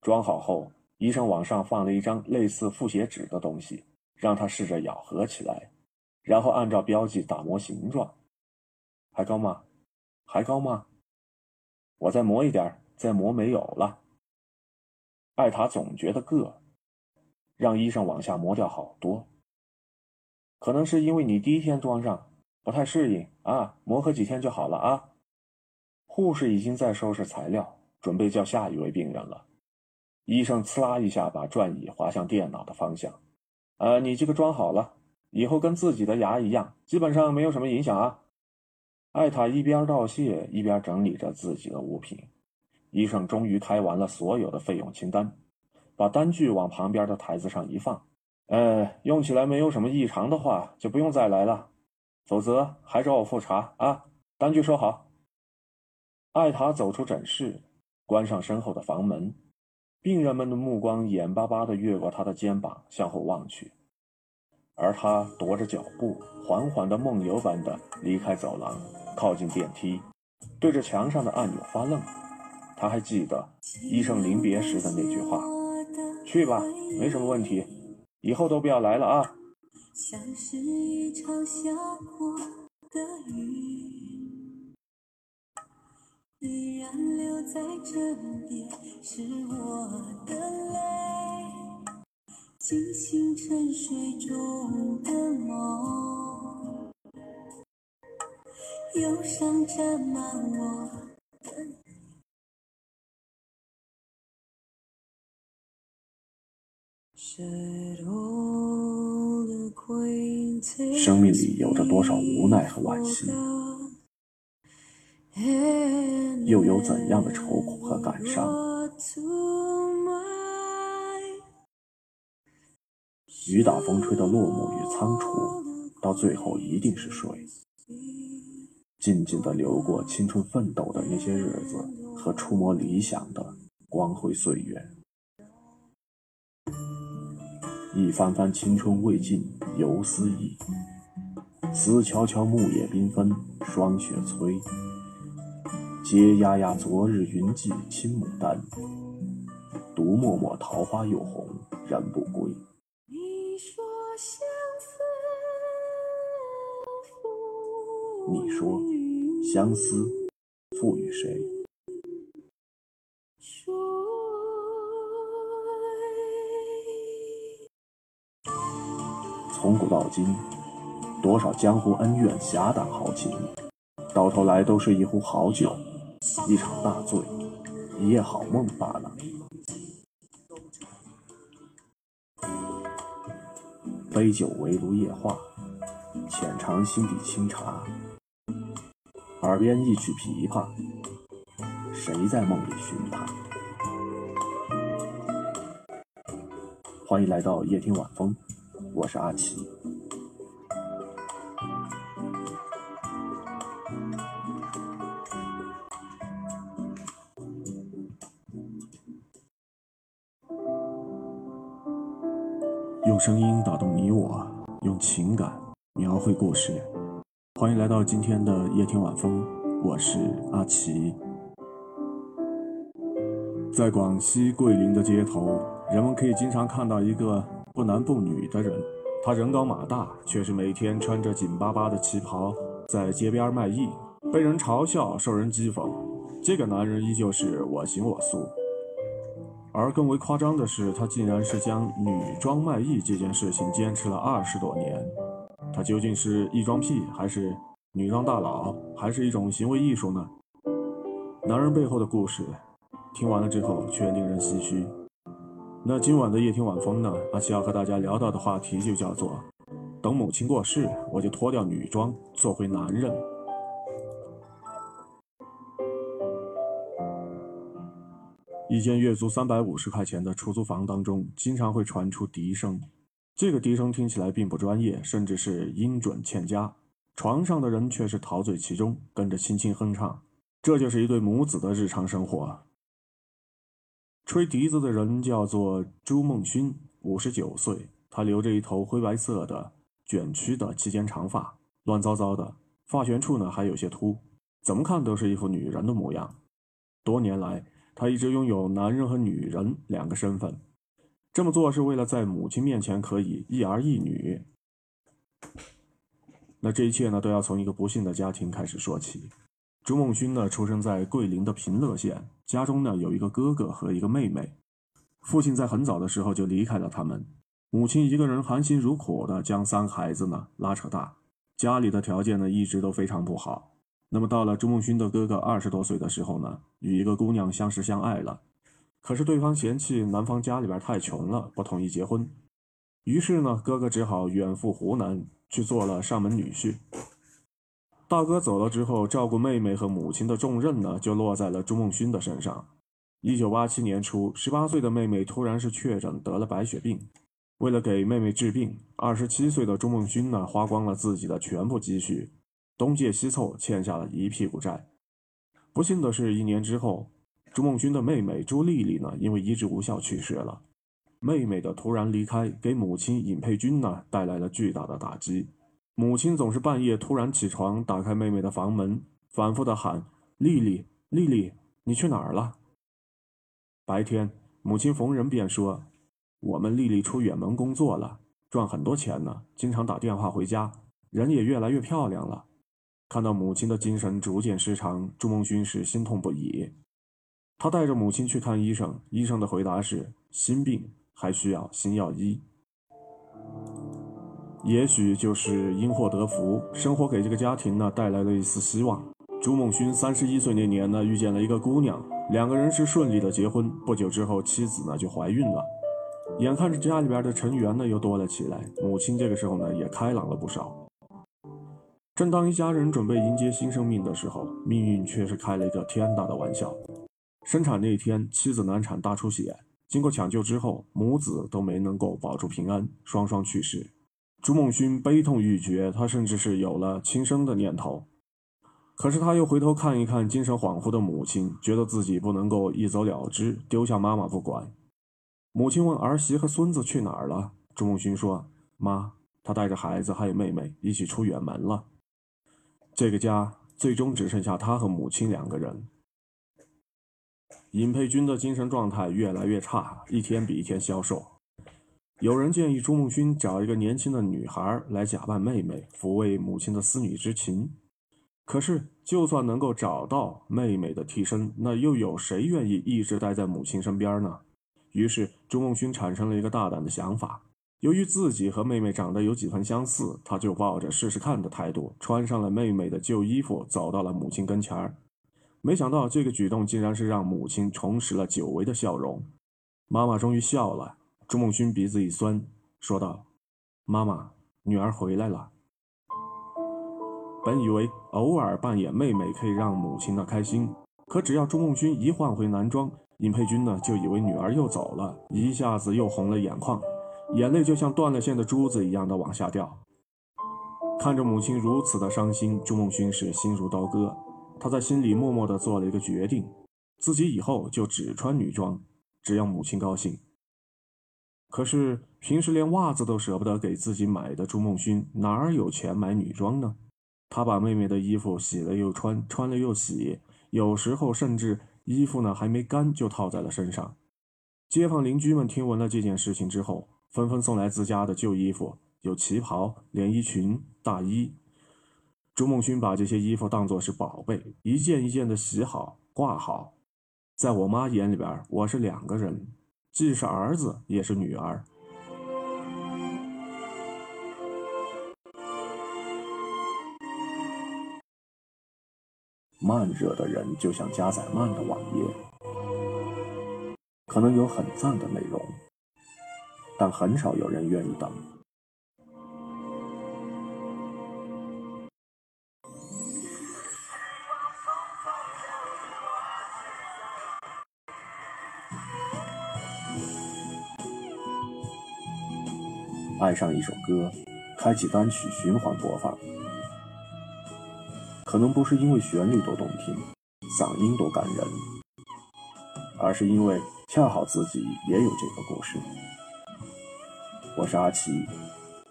装好后，医生往上放了一张类似复写纸的东西，让他试着咬合起来，然后按照标记打磨形状。还高吗？还高吗？我再磨一点，再磨没有了。艾塔总觉得硌。让医生往下磨掉好多，可能是因为你第一天装上不太适应啊，磨合几天就好了啊。护士已经在收拾材料，准备叫下一位病人了。医生呲啦一下把转椅滑向电脑的方向，呃，你这个装好了，以后跟自己的牙一样，基本上没有什么影响啊。艾塔一边道谢一边整理着自己的物品。医生终于开完了所有的费用清单。把单据往旁边的台子上一放，呃，用起来没有什么异常的话，就不用再来了，否则还找我复查啊！单据收好。艾塔走出诊室，关上身后的房门，病人们的目光眼巴巴地越过他的肩膀向后望去，而他踱着脚步，缓缓的梦游般的离开走廊，靠近电梯，对着墙上的按钮发愣。他还记得医生临别时的那句话：“去吧，没什么问题，以后都不要来了啊。”像是一场下过的雨，依然留在枕边，是我的泪，惊醒沉睡中的梦，忧伤沾满我的。生命里有着多少无奈和惋惜，又有怎样的愁苦和感伤？雨打风吹的落幕与仓促，到最后一定是水，静静的流过青春奋斗的那些日子和触摸理想的光辉岁月。一番番青春未尽犹思忆，思悄悄木叶缤纷霜雪催。嗟呀呀昨日云髻青牡丹，独默默桃花又红人不归。你说相思赋予谁？从古到今，多少江湖恩怨、侠胆豪情，到头来都是一壶好酒，一场大醉，一夜好梦罢了。杯酒围炉夜话，浅尝心底清茶，耳边一曲琵琶，谁在梦里寻他？欢迎来到夜听晚风。我是阿奇。用声音打动你我，用情感描绘故事。欢迎来到今天的夜听晚风，我是阿奇。在广西桂林的街头，人们可以经常看到一个。不男不女的人，他人高马大，却是每天穿着紧巴巴的旗袍在街边卖艺，被人嘲笑，受人讥讽。这个男人依旧是我行我素，而更为夸张的是，他竟然是将女装卖艺这件事情坚持了二十多年。他究竟是异装癖，还是女装大佬，还是一种行为艺术呢？男人背后的故事，听完了之后却令人唏嘘。那今晚的夜听晚风呢？阿奇要和大家聊到的话题就叫做：等母亲过世，我就脱掉女装，做回男人。一间月租三百五十块钱的出租房当中，经常会传出笛声。这个笛声听起来并不专业，甚至是音准欠佳。床上的人却是陶醉其中，跟着轻轻哼唱。这就是一对母子的日常生活。吹笛子的人叫做朱梦勋，五十九岁。他留着一头灰白色的卷曲的齐肩长发，乱糟糟的，发旋处呢还有些秃，怎么看都是一副女人的模样。多年来，他一直拥有男人和女人两个身份，这么做是为了在母亲面前可以一儿一女。那这一切呢，都要从一个不幸的家庭开始说起。朱梦勋呢，出生在桂林的平乐县，家中呢有一个哥哥和一个妹妹。父亲在很早的时候就离开了他们，母亲一个人含辛茹苦的将三孩子呢拉扯大，家里的条件呢一直都非常不好。那么到了朱梦勋的哥哥二十多岁的时候呢，与一个姑娘相识相爱了，可是对方嫌弃男方家里边太穷了，不同意结婚。于是呢，哥哥只好远赴湖南去做了上门女婿。大哥走了之后，照顾妹妹和母亲的重任呢，就落在了朱梦勋的身上。一九八七年初，十八岁的妹妹突然是确诊得了白血病。为了给妹妹治病，二十七岁的朱梦勋呢，花光了自己的全部积蓄，东借西凑，欠下了一屁股债。不幸的是，一年之后，朱梦君的妹妹朱丽丽呢，因为医治无效去世了。妹妹的突然离开，给母亲尹佩君呢，带来了巨大的打击。母亲总是半夜突然起床，打开妹妹的房门，反复的喊：“丽丽，丽丽，你去哪儿了？”白天，母亲逢人便说：“我们丽丽出远门工作了，赚很多钱呢，经常打电话回家，人也越来越漂亮了。”看到母亲的精神逐渐失常，朱梦勋是心痛不已。他带着母亲去看医生，医生的回答是：心病还需要心药医。也许就是因祸得福，生活给这个家庭呢带来了一丝希望。朱梦勋三十一岁那年呢，遇见了一个姑娘。两个人是顺利的结婚，不久之后，妻子呢就怀孕了。眼看着家里边的成员呢又多了起来，母亲这个时候呢也开朗了不少。正当一家人准备迎接新生命的时候，命运却是开了一个天大的玩笑。生产那天，妻子难产大出血，经过抢救之后，母子都没能够保住平安，双双去世。朱梦勋悲痛欲绝，他甚至是有了轻生的念头。可是他又回头看一看精神恍惚的母亲，觉得自己不能够一走了之，丢下妈妈不管。母亲问儿媳和孙子去哪儿了，朱梦勋说：“妈，他带着孩子还有妹妹一起出远门了。”这个家最终只剩下他和母亲两个人。尹佩君的精神状态越来越差，一天比一天消瘦。有人建议朱梦勋找一个年轻的女孩来假扮妹妹，抚慰母亲的思女之情。可是，就算能够找到妹妹的替身，那又有谁愿意一直待在母亲身边呢？于是，朱梦勋产生了一个大胆的想法。由于自己和妹妹长得有几分相似，他就抱着试试看的态度，穿上了妹妹的旧衣服，走到了母亲跟前儿。没想到，这个举动竟然是让母亲重拾了久违的笑容。妈妈终于笑了。朱梦勋鼻子一酸，说道：“妈妈，女儿回来了。”本以为偶尔扮演妹妹可以让母亲呢开心，可只要朱梦勋一换回男装，尹佩君呢就以为女儿又走了，一下子又红了眼眶，眼泪就像断了线的珠子一样的往下掉。看着母亲如此的伤心，朱梦勋是心如刀割。他在心里默默地做了一个决定，自己以后就只穿女装，只要母亲高兴。可是平时连袜子都舍不得给自己买的朱梦勋，哪儿有钱买女装呢？他把妹妹的衣服洗了又穿，穿了又洗，有时候甚至衣服呢还没干就套在了身上。街坊邻居们听闻了这件事情之后，纷纷送来自家的旧衣服，有旗袍、连衣裙、大衣。朱梦勋把这些衣服当作是宝贝，一件一件的洗好、挂好。在我妈眼里边，我是两个人，既是儿子，也是女儿。慢热的人就像加载慢的网页，可能有很赞的内容，但很少有人愿意等。爱上一首歌，开启单曲循环播放。可能不是因为旋律多动听，嗓音多感人，而是因为恰好自己也有这个故事。我是阿奇，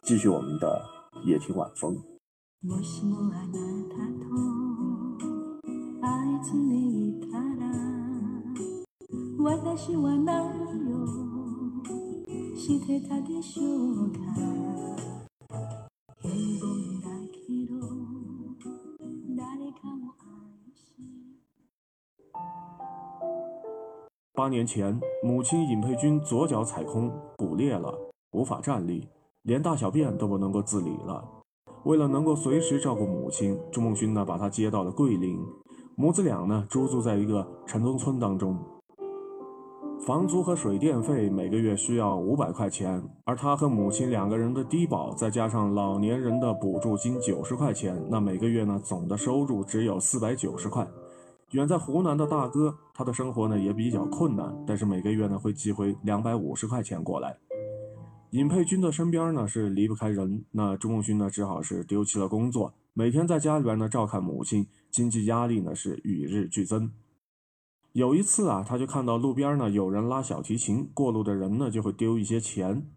继续我们的夜听晚风。八年前，母亲尹佩君左脚踩空，骨裂了，无法站立，连大小便都不能够自理了。为了能够随时照顾母亲，朱梦勋呢把她接到了桂林，母子俩呢租住在一个城中村当中。房租和水电费每个月需要五百块钱，而他和母亲两个人的低保，再加上老年人的补助金九十块钱，那每个月呢总的收入只有四百九十块。远在湖南的大哥，他的生活呢也比较困难，但是每个月呢会寄回两百五十块钱过来。尹佩君的身边呢是离不开人，那朱梦勋呢只好是丢弃了工作，每天在家里边呢照看母亲，经济压力呢是与日俱增。有一次啊，他就看到路边呢有人拉小提琴，过路的人呢就会丢一些钱，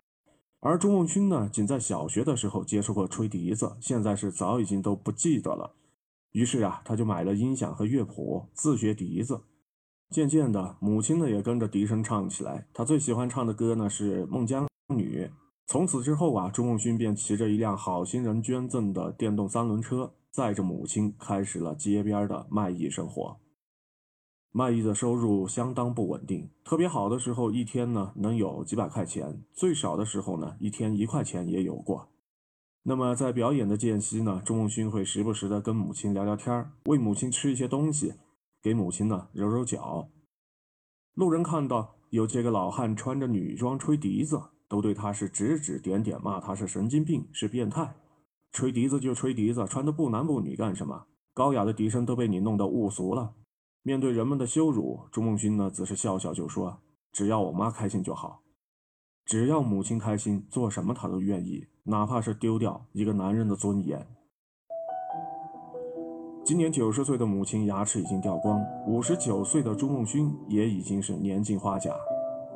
而朱梦勋呢仅在小学的时候接触过吹笛子，现在是早已经都不记得了。于是啊，他就买了音响和乐谱，自学笛子。渐渐的，母亲呢也跟着笛声唱起来。她最喜欢唱的歌呢是《孟姜女》。从此之后啊，朱梦勋便骑着一辆好心人捐赠的电动三轮车，载着母亲开始了街边的卖艺生活。卖艺的收入相当不稳定，特别好的时候一天呢能有几百块钱，最少的时候呢一天一块钱也有过。那么在表演的间隙呢，朱梦勋会时不时的跟母亲聊聊天，喂母亲吃一些东西。给母亲呢揉揉脚，路人看到有这个老汉穿着女装吹笛子，都对他是指指点点，骂他是神经病，是变态。吹笛子就吹笛子，穿的不男不女干什么？高雅的笛声都被你弄得污俗了。面对人们的羞辱，朱梦勋呢只是笑笑就说：“只要我妈开心就好，只要母亲开心，做什么他都愿意，哪怕是丢掉一个男人的尊严。”今年九十岁的母亲牙齿已经掉光，五十九岁的朱梦勋也已经是年近花甲。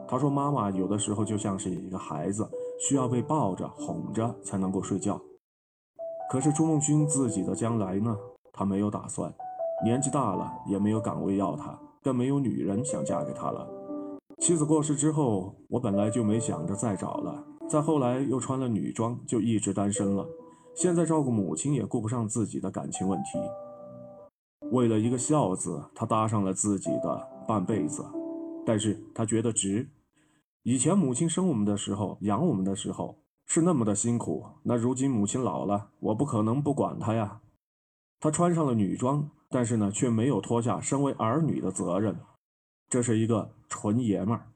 他说：“妈妈有的时候就像是一个孩子，需要被抱着、哄着才能够睡觉。”可是朱梦勋自己的将来呢？他没有打算。年纪大了，也没有岗位要他，更没有女人想嫁给他了。妻子过世之后，我本来就没想着再找了。再后来又穿了女装，就一直单身了。现在照顾母亲也顾不上自己的感情问题。为了一个孝字，他搭上了自己的半辈子，但是他觉得值。以前母亲生我们的时候，养我们的时候是那么的辛苦，那如今母亲老了，我不可能不管她呀。他穿上了女装，但是呢，却没有脱下身为儿女的责任。这是一个纯爷们儿。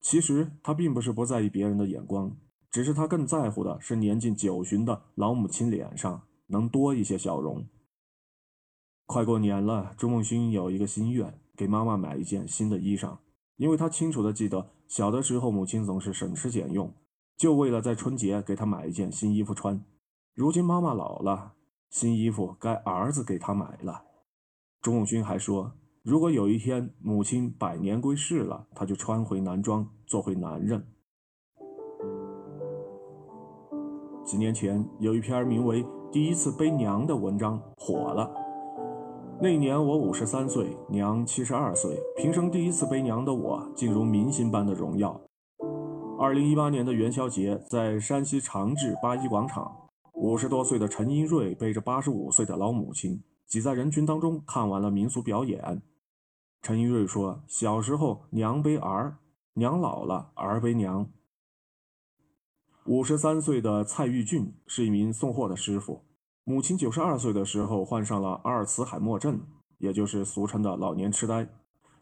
其实他并不是不在意别人的眼光，只是他更在乎的是年近九旬的老母亲脸上能多一些笑容。快过年了，朱梦勋有一个心愿，给妈妈买一件新的衣裳，因为他清楚的记得，小的时候母亲总是省吃俭用，就为了在春节给他买一件新衣服穿。如今妈妈老了，新衣服该儿子给他买了。朱梦勋还说，如果有一天母亲百年归世了，他就穿回男装，做回男人。几年前，有一篇名为《第一次背娘》的文章火了。那年我五十三岁，娘七十二岁，平生第一次背娘的我，竟如明星般的荣耀。二零一八年的元宵节，在山西长治八一广场，五十多岁的陈英瑞背着八十五岁的老母亲，挤在人群当中看完了民俗表演。陈英瑞说：“小时候娘背儿，娘老了儿背娘。”五十三岁的蔡玉俊是一名送货的师傅。母亲九十二岁的时候患上了阿尔茨海默症，也就是俗称的老年痴呆。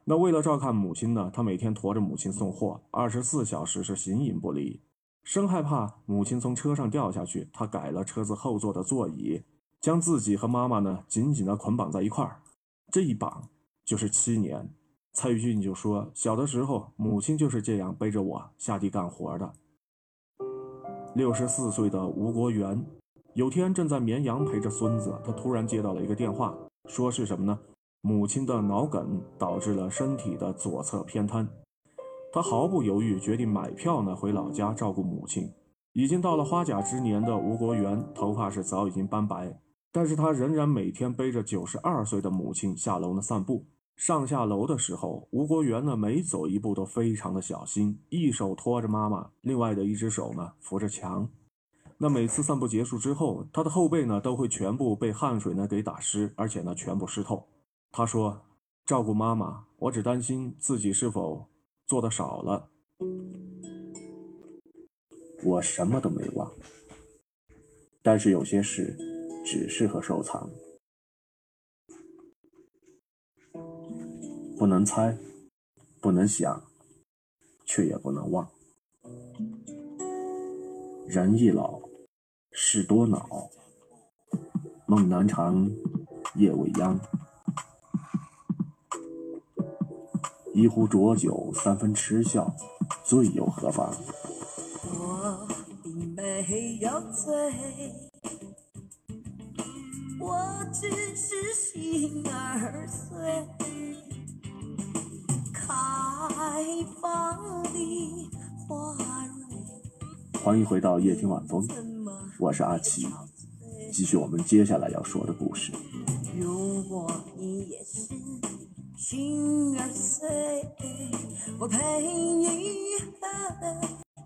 那为了照看母亲呢，他每天驮着母亲送货，二十四小时是形影不离。生害怕母亲从车上掉下去，他改了车子后座的座椅，将自己和妈妈呢紧紧地捆绑在一块儿。这一绑就是七年。蔡玉俊就说，小的时候母亲就是这样背着我下地干活的。六十四岁的吴国元。有天正在绵阳陪着孙子，他突然接到了一个电话，说是什么呢？母亲的脑梗导致了身体的左侧偏瘫。他毫不犹豫，决定买票呢回老家照顾母亲。已经到了花甲之年的吴国元，头发是早已经斑白，但是他仍然每天背着九十二岁的母亲下楼呢散步。上下楼的时候，吴国元呢每走一步都非常的小心，一手托着妈妈，另外的一只手呢扶着墙。那每次散步结束之后，他的后背呢都会全部被汗水呢给打湿，而且呢全部湿透。他说：“照顾妈妈，我只担心自己是否做的少了。我什么都没忘，但是有些事只适合收藏，不能猜，不能想，却也不能忘。人一老。”事多恼，梦难长，夜未央。一壶浊酒，三分痴笑，醉又何妨？我并没有醉，我只是心儿碎。开放的花蕊。欢迎回到夜听晚风。我是阿奇，继续我们接下来要说的故事。如果你也是心儿碎，我陪你喝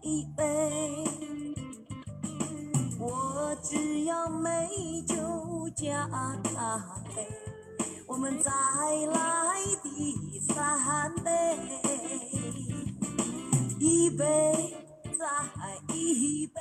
一杯。我只要美酒加咖啡，我们再来第三杯，一杯再一杯。